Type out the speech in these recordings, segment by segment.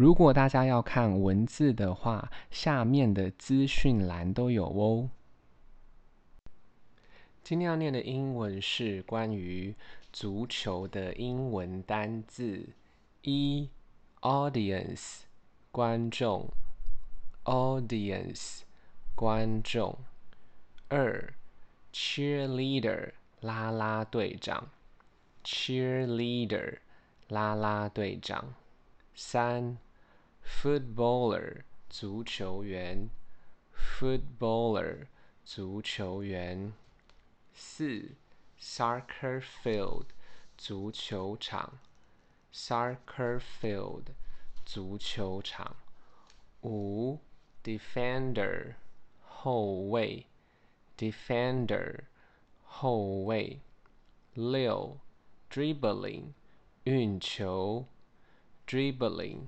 如果大家要看文字的话，下面的资讯栏都有哦。今天要念的英文是关于足球的英文单字：一，audience，观众，audience，观众；二，cheerleader，啦啦队长，cheerleader，啦啦队长；三 ，footballer，足球员，footballer，足球员。四，soccer field，足球场，soccer field，足球场。五，defender，后卫，defender，后卫。六，dribbling，运球，dribbling，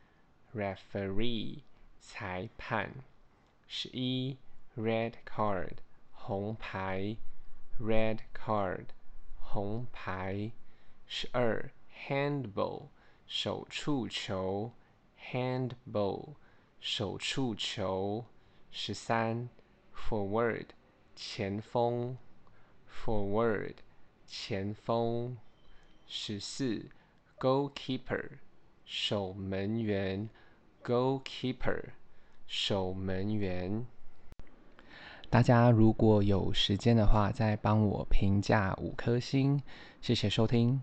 referee，裁判。十一，red card，红牌。Red card，红牌。十二，handball，手触球。handball，手触球。十三，forward，前锋。forward，前锋。十四，goalkeeper，守门员。goalkeeper，守门员。大家如果有时间的话，再帮我评价五颗星，谢谢收听。